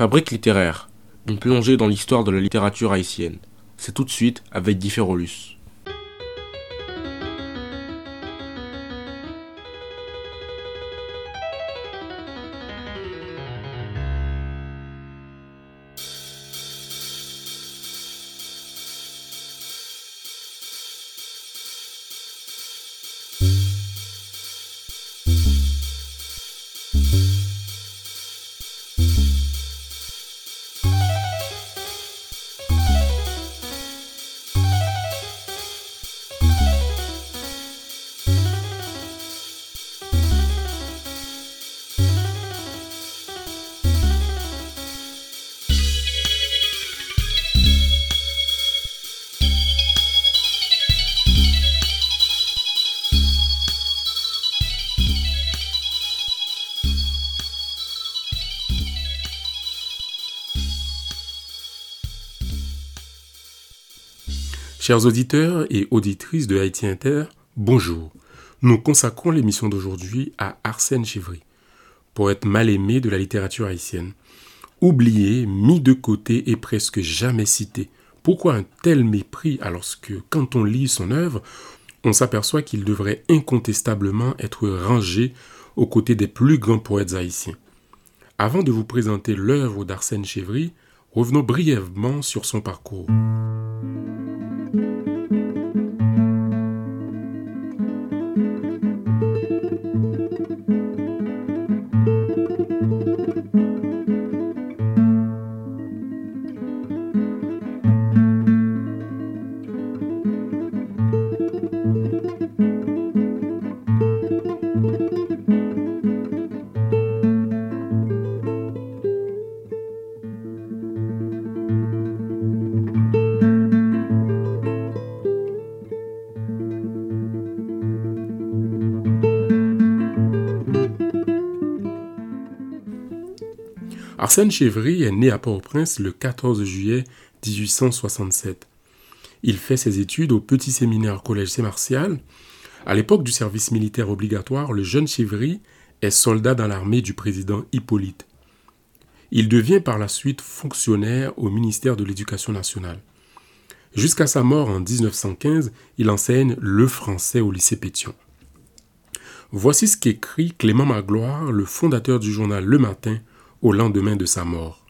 Fabrique littéraire, une plongée dans l'histoire de la littérature haïtienne. C'est tout de suite avec Differolus. Chers auditeurs et auditrices de Haïti Inter, bonjour. Nous consacrons l'émission d'aujourd'hui à Arsène Chivry, poète mal aimé de la littérature haïtienne. Oublié, mis de côté et presque jamais cité. Pourquoi un tel mépris alors que, quand on lit son œuvre, on s'aperçoit qu'il devrait incontestablement être rangé aux côtés des plus grands poètes haïtiens Avant de vous présenter l'œuvre d'Arsène Chivry, revenons brièvement sur son parcours. Arsène Chevry est né à Port-au-Prince le 14 juillet 1867. Il fait ses études au petit séminaire Collège Saint-Martial. À l'époque du service militaire obligatoire, le jeune Chevry est soldat dans l'armée du président Hippolyte. Il devient par la suite fonctionnaire au ministère de l'Éducation nationale. Jusqu'à sa mort en 1915, il enseigne le français au lycée Pétion. Voici ce qu'écrit Clément Magloire, le fondateur du journal Le Matin, au lendemain de sa mort.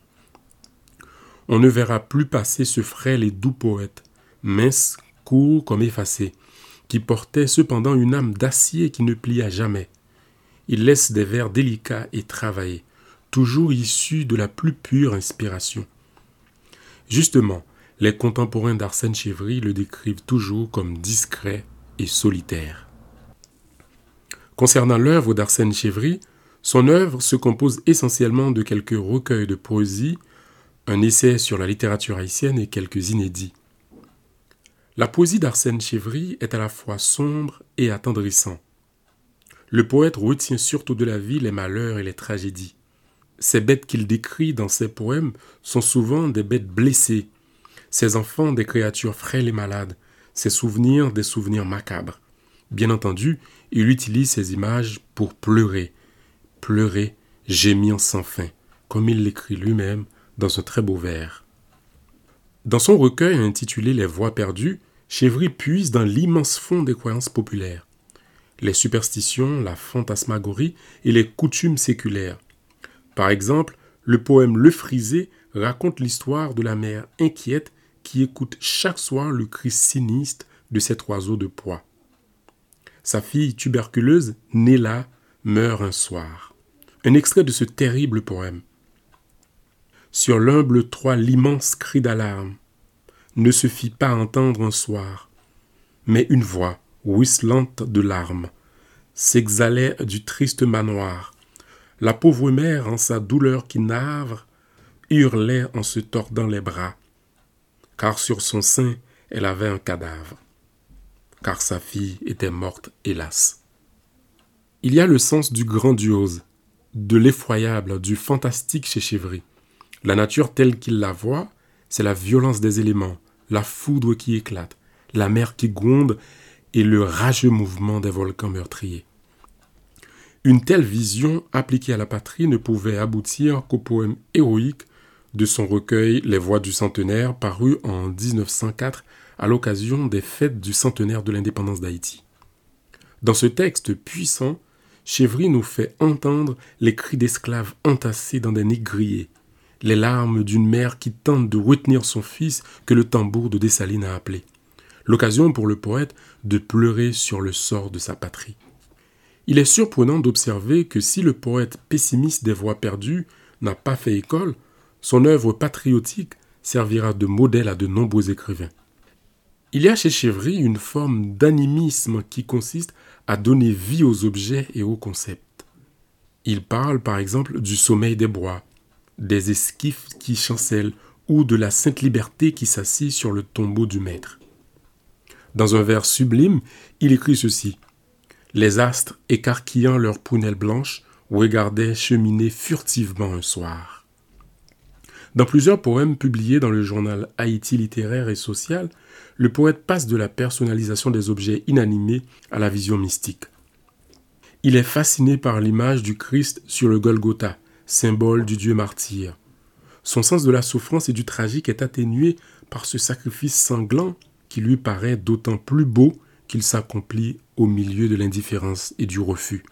On ne verra plus passer ce frêle et doux poète, mince, court comme effacé, qui portait cependant une âme d'acier qui ne plia jamais. Il laisse des vers délicats et travaillés, toujours issus de la plus pure inspiration. Justement, les contemporains d'Arsène Chevry le décrivent toujours comme discret et solitaire. Concernant l'œuvre d'Arsène Chevry, son œuvre se compose essentiellement de quelques recueils de poésie, un essai sur la littérature haïtienne et quelques inédits. La poésie d'Arsène Chevry est à la fois sombre et attendrissant. Le poète retient surtout de la vie les malheurs et les tragédies. Ces bêtes qu'il décrit dans ses poèmes sont souvent des bêtes blessées, ses enfants des créatures frêles et malades, ses souvenirs des souvenirs macabres. Bien entendu, il utilise ces images pour pleurer, pleurer, gémir sans fin, comme il l'écrit lui-même dans un très beau vers. Dans son recueil intitulé Les voix perdues, Chevry puise dans l'immense fond des croyances populaires, les superstitions, la fantasmagorie et les coutumes séculaires. Par exemple, le poème Le Frisé raconte l'histoire de la mère inquiète qui écoute chaque soir le cri sinistre de cet oiseau de poids. Sa fille tuberculeuse, née là, meurt un soir. Un extrait de ce terrible poème. Sur l'humble toit, l'immense cri d'alarme ne se fit pas entendre un soir, mais une voix, ruisselante de larmes, s'exhalait du triste manoir. La pauvre mère, en sa douleur qui navre, hurlait en se tordant les bras, car sur son sein elle avait un cadavre, car sa fille était morte, hélas. Il y a le sens du grandiose, de l'effroyable, du fantastique chez Chevry. La nature telle qu'il la voit, c'est la violence des éléments, la foudre qui éclate, la mer qui gronde et le rageux mouvement des volcans meurtriers. Une telle vision appliquée à la patrie ne pouvait aboutir qu'au poème héroïque de son recueil Les Voix du centenaire paru en 1904 à l'occasion des fêtes du centenaire de l'indépendance d'Haïti. Dans ce texte puissant, Chevry nous fait entendre les cris d'esclaves entassés dans des nids grillés, les larmes d'une mère qui tente de retenir son fils que le tambour de Dessalines a appelé. L'occasion pour le poète de pleurer sur le sort de sa patrie. Il est surprenant d'observer que si le poète pessimiste des voix perdues n'a pas fait école, son œuvre patriotique servira de modèle à de nombreux écrivains. Il y a chez Chevry une forme d'animisme qui consiste à donner vie aux objets et aux concepts. Il parle par exemple du sommeil des bois, des esquifs qui chancellent ou de la sainte liberté qui s'assit sur le tombeau du maître. Dans un vers sublime, il écrit ceci Les astres, écarquillant leurs prunelles blanches, regardaient cheminer furtivement un soir. Dans plusieurs poèmes publiés dans le journal Haïti littéraire et social, le poète passe de la personnalisation des objets inanimés à la vision mystique. Il est fasciné par l'image du Christ sur le Golgotha, symbole du Dieu martyr. Son sens de la souffrance et du tragique est atténué par ce sacrifice sanglant qui lui paraît d'autant plus beau qu'il s'accomplit au milieu de l'indifférence et du refus.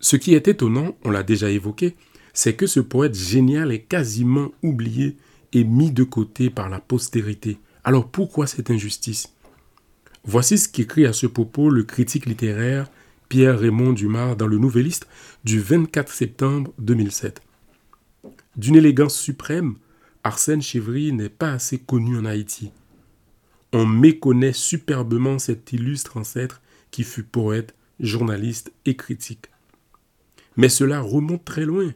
Ce qui est étonnant, on l'a déjà évoqué, c'est que ce poète génial est quasiment oublié et mis de côté par la postérité. Alors pourquoi cette injustice? Voici ce qu'écrit à ce propos le critique littéraire Pierre-Raymond Dumas dans le Nouvelliste du 24 septembre 2007. D'une élégance suprême, Arsène Chevry n'est pas assez connu en Haïti. On méconnaît superbement cet illustre ancêtre qui fut poète, journaliste et critique. Mais cela remonte très loin,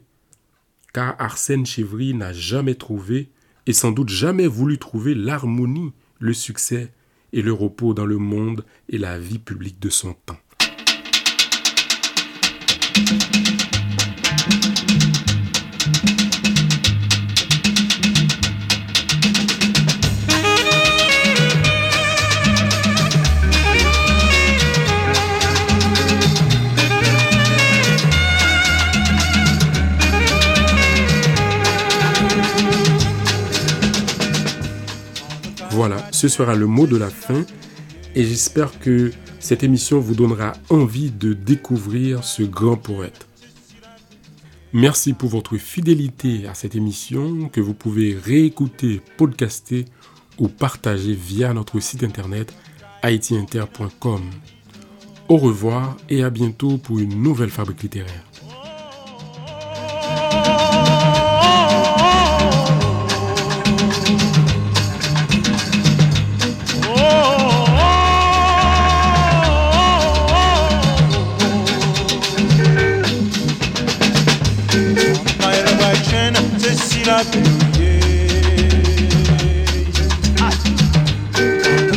car Arsène Chevry n'a jamais trouvé et sans doute jamais voulu trouver l'harmonie, le succès et le repos dans le monde et la vie publique de son temps. Ce sera le mot de la fin et j'espère que cette émission vous donnera envie de découvrir ce grand poète. Merci pour votre fidélité à cette émission que vous pouvez réécouter, podcaster ou partager via notre site internet haitiinter.com. Au revoir et à bientôt pour une nouvelle fabrique littéraire.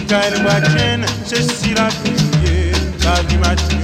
Kind of watching, ceci la prière, la